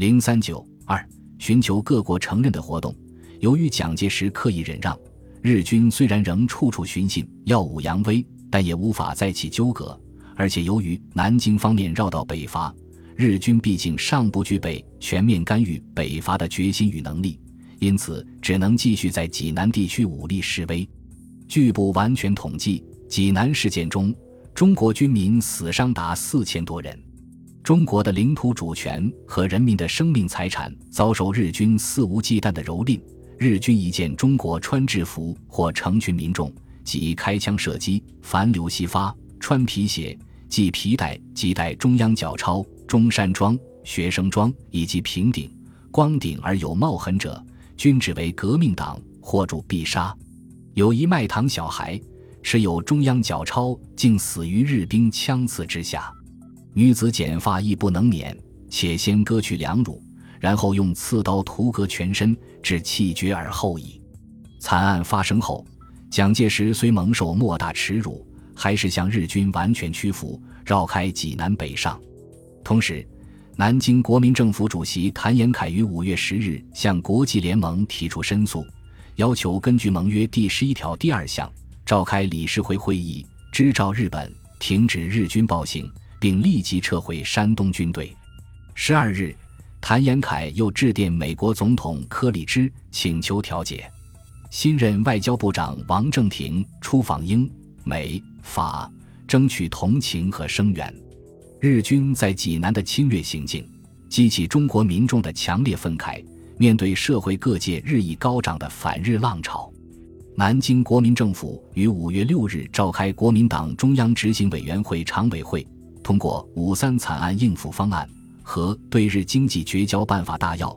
零三九二，寻求各国承认的活动。由于蒋介石刻意忍让，日军虽然仍处处寻衅，耀武扬威，但也无法再起纠葛。而且由于南京方面绕道北伐，日军毕竟尚不具备全面干预北伐的决心与能力，因此只能继续在济南地区武力示威。据不完全统计，济南事件中，中国军民死伤达四千多人。中国的领土主权和人民的生命财产遭受日军肆无忌惮的蹂躏。日军一见中国穿制服或成群民众，即开枪射击，凡流西发，穿皮鞋、系皮带即带中央脚钞、中山装、学生装以及平顶、光顶而有帽痕者，均指为革命党，或主必杀。有一卖糖小孩，持有中央脚钞，竟死于日兵枪刺之下。女子剪发亦不能免，且先割去两乳。然后用刺刀屠割全身，至气绝而后已。惨案发生后，蒋介石虽蒙受莫大耻辱，还是向日军完全屈服，绕开济南北上。同时，南京国民政府主席谭延闿于五月十日向国际联盟提出申诉，要求根据盟约第十一条第二项召开理事会会议，支召日本停止日军暴行，并立即撤回山东军队。十二日。谭延闿又致电美国总统柯立芝，请求调解。新任外交部长王正廷出访英、美、法，争取同情和声援。日军在济南的侵略行径，激起中国民众的强烈愤慨。面对社会各界日益高涨的反日浪潮，南京国民政府于五月六日召开国民党中央执行委员会常委会，通过五三惨案应付方案。和对日经济绝交办法大要，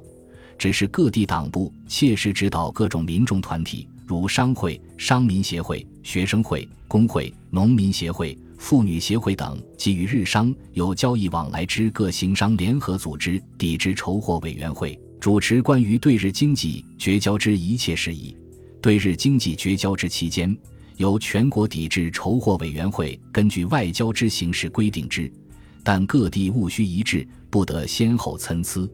指示各地党部切实指导各种民众团体，如商会、商民协会、学生会、工会、农民协会、妇女协会等，给予日商有交易往来之各行商联合组织抵制筹货委员会，主持关于对日经济绝交之一切事宜。对日经济绝交之期间，由全国抵制筹货委员会根据外交之形式规定之。但各地务须一致，不得先后参差。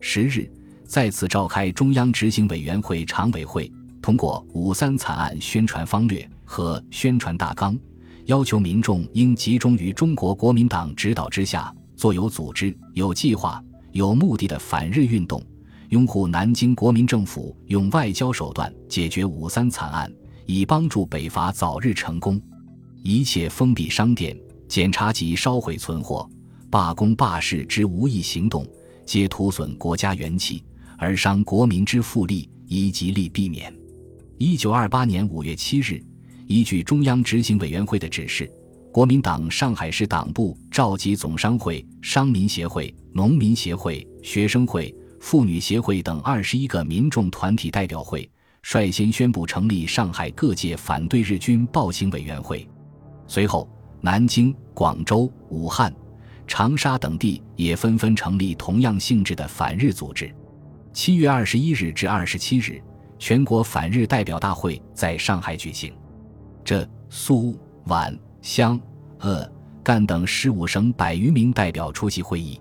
十日，再次召开中央执行委员会常委会，通过五三惨案宣传方略和宣传大纲，要求民众应集中于中国国民党指导之下，做有组织、有计划、有目的的反日运动，拥护南京国民政府用外交手段解决五三惨案，以帮助北伐早日成功。一切封闭商店。检查及烧毁存货、罢工罢市之无益行动，皆徒损国家元气，而伤国民之富利，宜极力避免。一九二八年五月七日，依据中央执行委员会的指示，国民党上海市党部召集总商会、商民协会、农民协会、学生会、妇女协会等二十一个民众团体代表会，率先宣布成立上海各界反对日军暴行委员会。随后。南京、广州、武汉、长沙等地也纷纷成立同样性质的反日组织。七月二十一日至二十七日，全国反日代表大会在上海举行。浙、苏、皖、湘、鄂、赣等十五省百余名代表出席会议。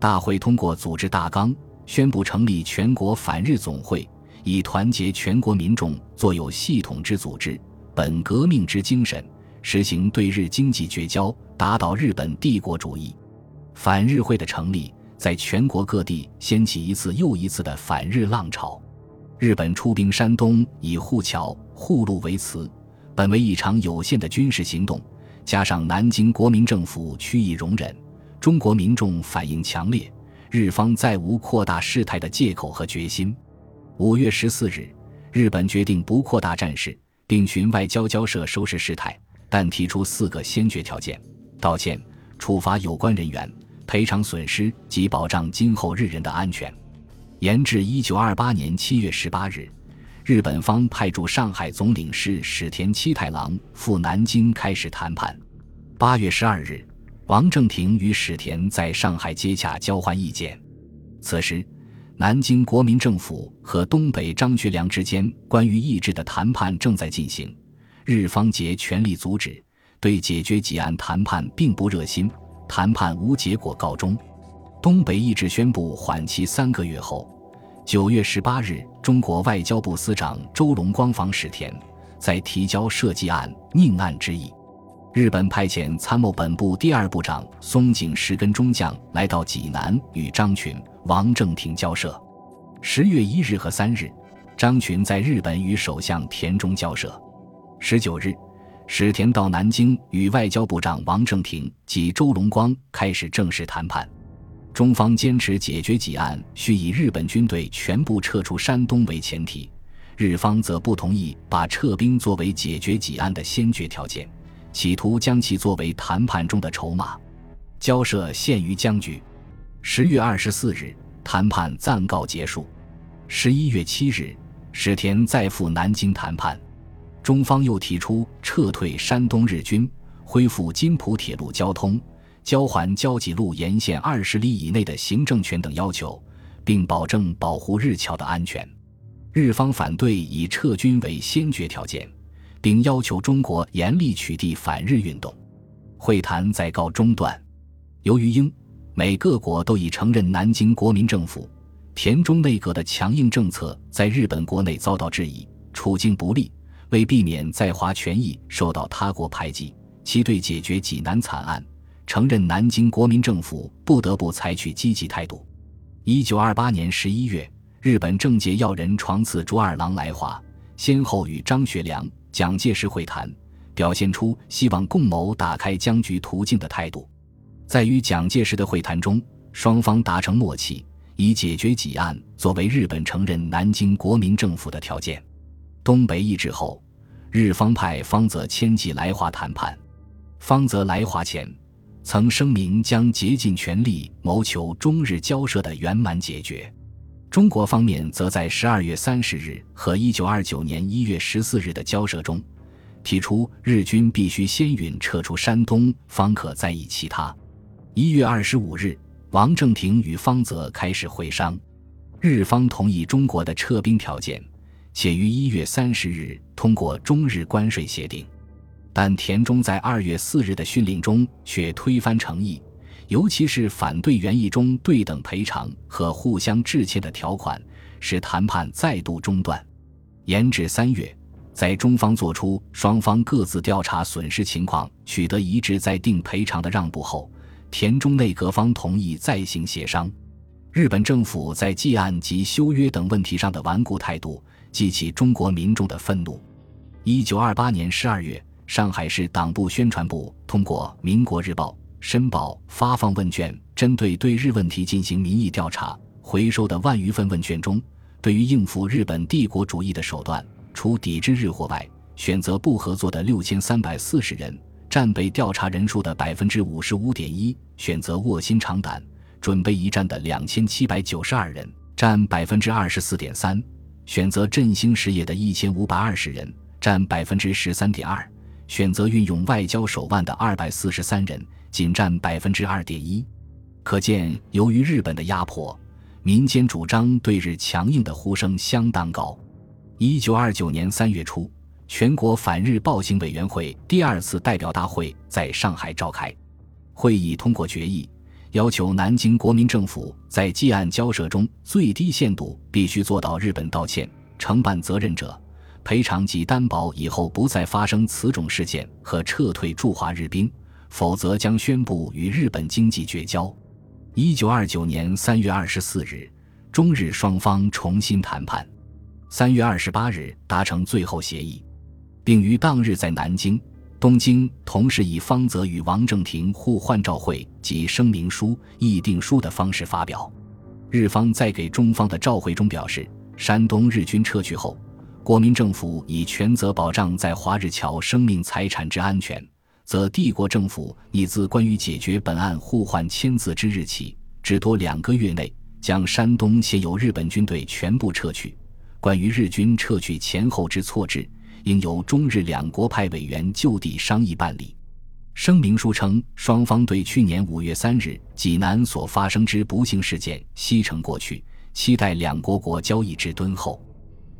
大会通过组织大纲，宣布成立全国反日总会，以团结全国民众，作有系统之组织，本革命之精神。实行对日经济绝交，打倒日本帝国主义。反日会的成立，在全国各地掀起一次又一次的反日浪潮。日本出兵山东，以护桥、护路为词，本为一场有限的军事行动，加上南京国民政府屈意容忍，中国民众反应强烈，日方再无扩大事态的借口和决心。五月十四日，日本决定不扩大战事，并寻外交交涉收拾事态。但提出四个先决条件：道歉、处罚有关人员、赔偿损失及保障今后日人的安全。延至一九二八年七月十八日，日本方派驻上海总领事史田七太郎赴南京开始谈判。八月十二日，王正廷与史田在上海接洽交换意见。此时，南京国民政府和东北张学良之间关于意志的谈判正在进行。日方竭全力阻止，对解决几案谈判并不热心，谈判无结果告终。东北意志宣布缓期三个月后，九月十八日，中国外交部司长周龙光访史田，在提交设计案宁案之意。日本派遣参谋本部第二部长松井石根中将来到济南，与张群、王正廷交涉。十月一日和三日，张群在日本与首相田中交涉。十九日，史田到南京与外交部长王正廷及周龙光开始正式谈判。中方坚持解决济案需以日本军队全部撤出山东为前提，日方则不同意把撤兵作为解决济案的先决条件，企图将其作为谈判中的筹码。交涉陷于僵局。十月二十四日，谈判暂告结束。十一月七日，史田再赴南京谈判，中方又提出撤退山东日军，恢复津浦铁路交通。交还交济路沿线二十里以内的行政权等要求，并保证保护日侨的安全。日方反对以撤军为先决条件，并要求中国严厉取缔反日运动。会谈在告中断。由于英美各国都已承认南京国民政府，田中内阁的强硬政策在日本国内遭到质疑，处境不利。为避免在华权益受到他国排挤，其对解决济南惨案。承认南京国民政府不得不采取积极态度。一九二八年十一月，日本政界要人床次竹二郎来华，先后与张学良、蒋介石会谈，表现出希望共谋打开僵局途径的态度。在与蒋介石的会谈中，双方达成默契，以解决几案作为日本承认南京国民政府的条件。东北易帜后，日方派方泽迁继来华谈判。方泽来华前。曾声明将竭尽全力谋求中日交涉的圆满解决。中国方面则在十二月三十日和一九二九年一月十四日的交涉中，提出日军必须先允撤出山东，方可再议其他。一月二十五日，王正廷与方泽开始会商，日方同意中国的撤兵条件，且于一月三十日通过中日关税协定。但田中在二月四日的训令中却推翻诚意，尤其是反对原意中对等赔偿和互相致歉的条款，使谈判再度中断。延至三月，在中方做出双方各自调查损失情况、取得一致再定赔偿的让步后，田中内阁方同意再行协商。日本政府在济案及修约等问题上的顽固态度，激起中国民众的愤怒。一九二八年十二月。上海市党部宣传部通过《民国日报》《申报》发放问卷，针对对日问题进行民意调查。回收的万余份问卷中，对于应付日本帝国主义的手段，除抵制日货外，选择不合作的六千三百四十人，占被调查人数的百分之五十五点一；选择卧薪尝胆、准备一战的两千七百九十二人，占百分之二十四点三；选择振兴实业的一千五百二十人，占百分之十三点二。选择运用外交手腕的二百四十三人，仅占百分之二点一。可见，由于日本的压迫，民间主张对日强硬的呼声相当高。一九二九年三月初，全国反日暴行委员会第二次代表大会在上海召开，会议通过决议，要求南京国民政府在济案交涉中最低限度必须做到日本道歉、承办责任者。赔偿及担保以后不再发生此种事件和撤退驻华日兵，否则将宣布与日本经济绝交。一九二九年三月二十四日，中日双方重新谈判，三月二十八日达成最后协议，并于当日在南京、东京同时以方泽与王正廷互换照会及声明书、议定书的方式发表。日方在给中方的照会中表示，山东日军撤去后。国民政府以全责保障在华日侨生命财产之安全，则帝国政府拟自关于解决本案互换签字之日起，至多两个月内，将山东现有日本军队全部撤去。关于日军撤去前后之措置，应由中日两国派委员就地商议办理。声明书称，双方对去年五月三日济南所发生之不幸事件悉成过去，期待两国国交易之敦厚。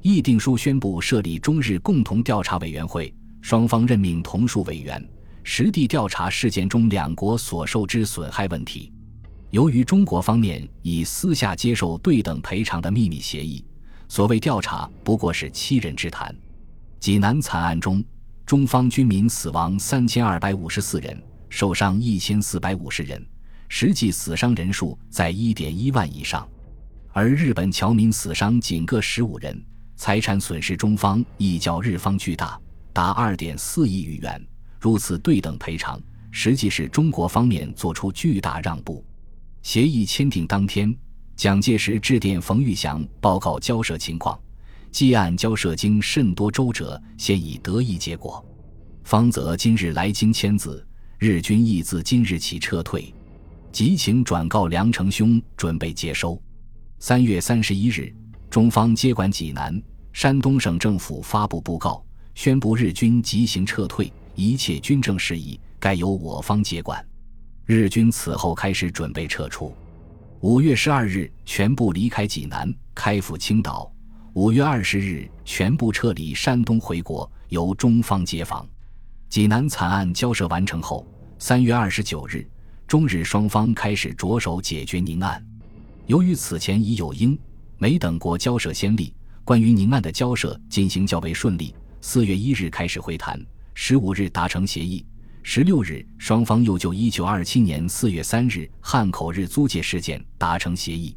议定书宣布设立中日共同调查委员会，双方任命同属委员，实地调查事件中两国所受之损害问题。由于中国方面已私下接受对等赔偿的秘密协议，所谓调查不过是欺人之谈。济南惨案中，中方军民死亡三千二百五十四人，受伤一千四百五十人，实际死伤人数在一点一万以上，而日本侨民死伤仅各十五人，财产损失中方亦较日方巨大，达二点四亿余元。如此对等赔偿，实际是中国方面做出巨大让步。协议签订当天，蒋介石致电冯玉祥报告交涉情况，既案交涉经甚多周折，现已得一结果。方则今日来京签字，日军亦自今日起撤退，即请转告梁成兄准备接收。三月三十一日，中方接管济南，山东省政府发布布告，宣布日军即行撤退，一切军政事宜该由我方接管。日军此后开始准备撤出。五月十二日，全部离开济南，开赴青岛。五月二十日，全部撤离山东回国，由中方接防。济南惨案交涉完成后，三月二十九日，中日双方开始着手解决宁案。由于此前已有英、美等国交涉先例，关于宁案的交涉进行较为顺利。四月一日开始会谈，十五日达成协议。十六日，双方又就一九二七年四月三日汉口日租界事件达成协议。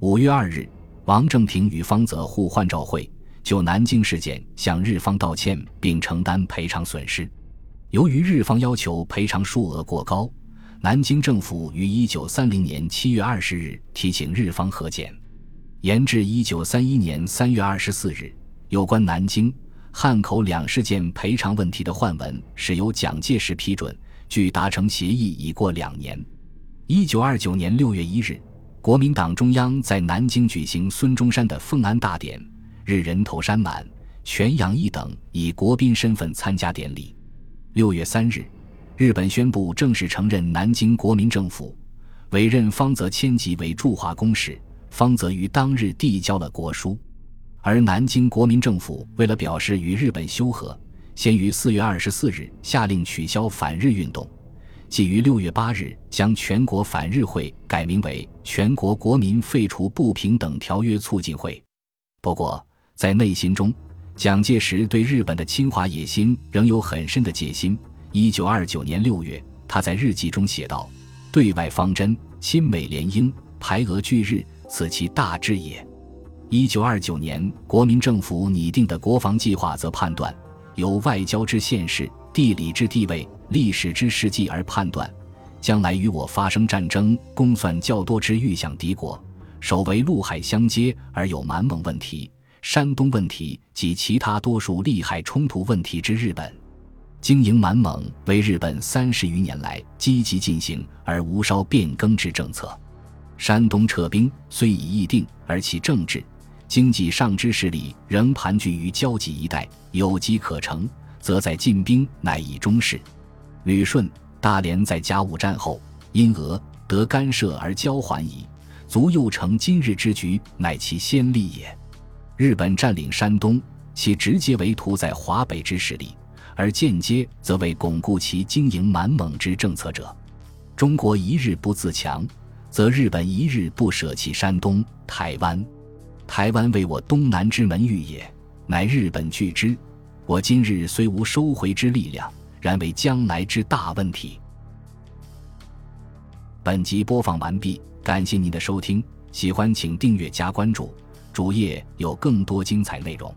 五月二日，王正廷与方泽互换照会，就南京事件向日方道歉并承担赔偿损失。由于日方要求赔偿数额过高，南京政府于一九三零年七月二十日提请日方核减，延至一九三一年三月二十四日。有关南京。汉口两事件赔偿问题的换文是由蒋介石批准，距达成协议已过两年。一九二九年六月一日，国民党中央在南京举行孙中山的奉安大典，日人头山满，全洋一等以国宾身份参加典礼。六月三日，日本宣布正式承认南京国民政府，委任方泽谦级为驻华公使，方泽于当日递交了国书。而南京国民政府为了表示与日本修和，先于四月二十四日下令取消反日运动，即于六月八日将全国反日会改名为全国国民废除不平等条约促进会。不过，在内心中，蒋介石对日本的侵华野心仍有很深的戒心。一九二九年六月，他在日记中写道：“对外方针，亲美联英，排俄拒日，此其大志也。”一九二九年，国民政府拟定的国防计划则判断，由外交之现实、地理之地位、历史之事迹而判断，将来与我发生战争，公算较多之欲向敌国，首为陆海相接而有满蒙问题、山东问题及其他多数利害冲突问题之日本，经营满蒙为日本三十余年来积极进行而无稍变更之政策。山东撤兵虽已议定，而其政治。经济上之势力仍盘踞于交集一带，有机可乘，则在进兵乃以中事。旅顺、大连在甲午战后因俄得干涉而交还矣，足又成今日之局，乃其先例也。日本占领山东，其直接为图在华北之势力，而间接则为巩固其经营满蒙之政策者。中国一日不自强，则日本一日不舍弃山东、台湾。台湾为我东南之门域也，乃日本拒之。我今日虽无收回之力量，然为将来之大问题。本集播放完毕，感谢您的收听，喜欢请订阅加关注，主页有更多精彩内容。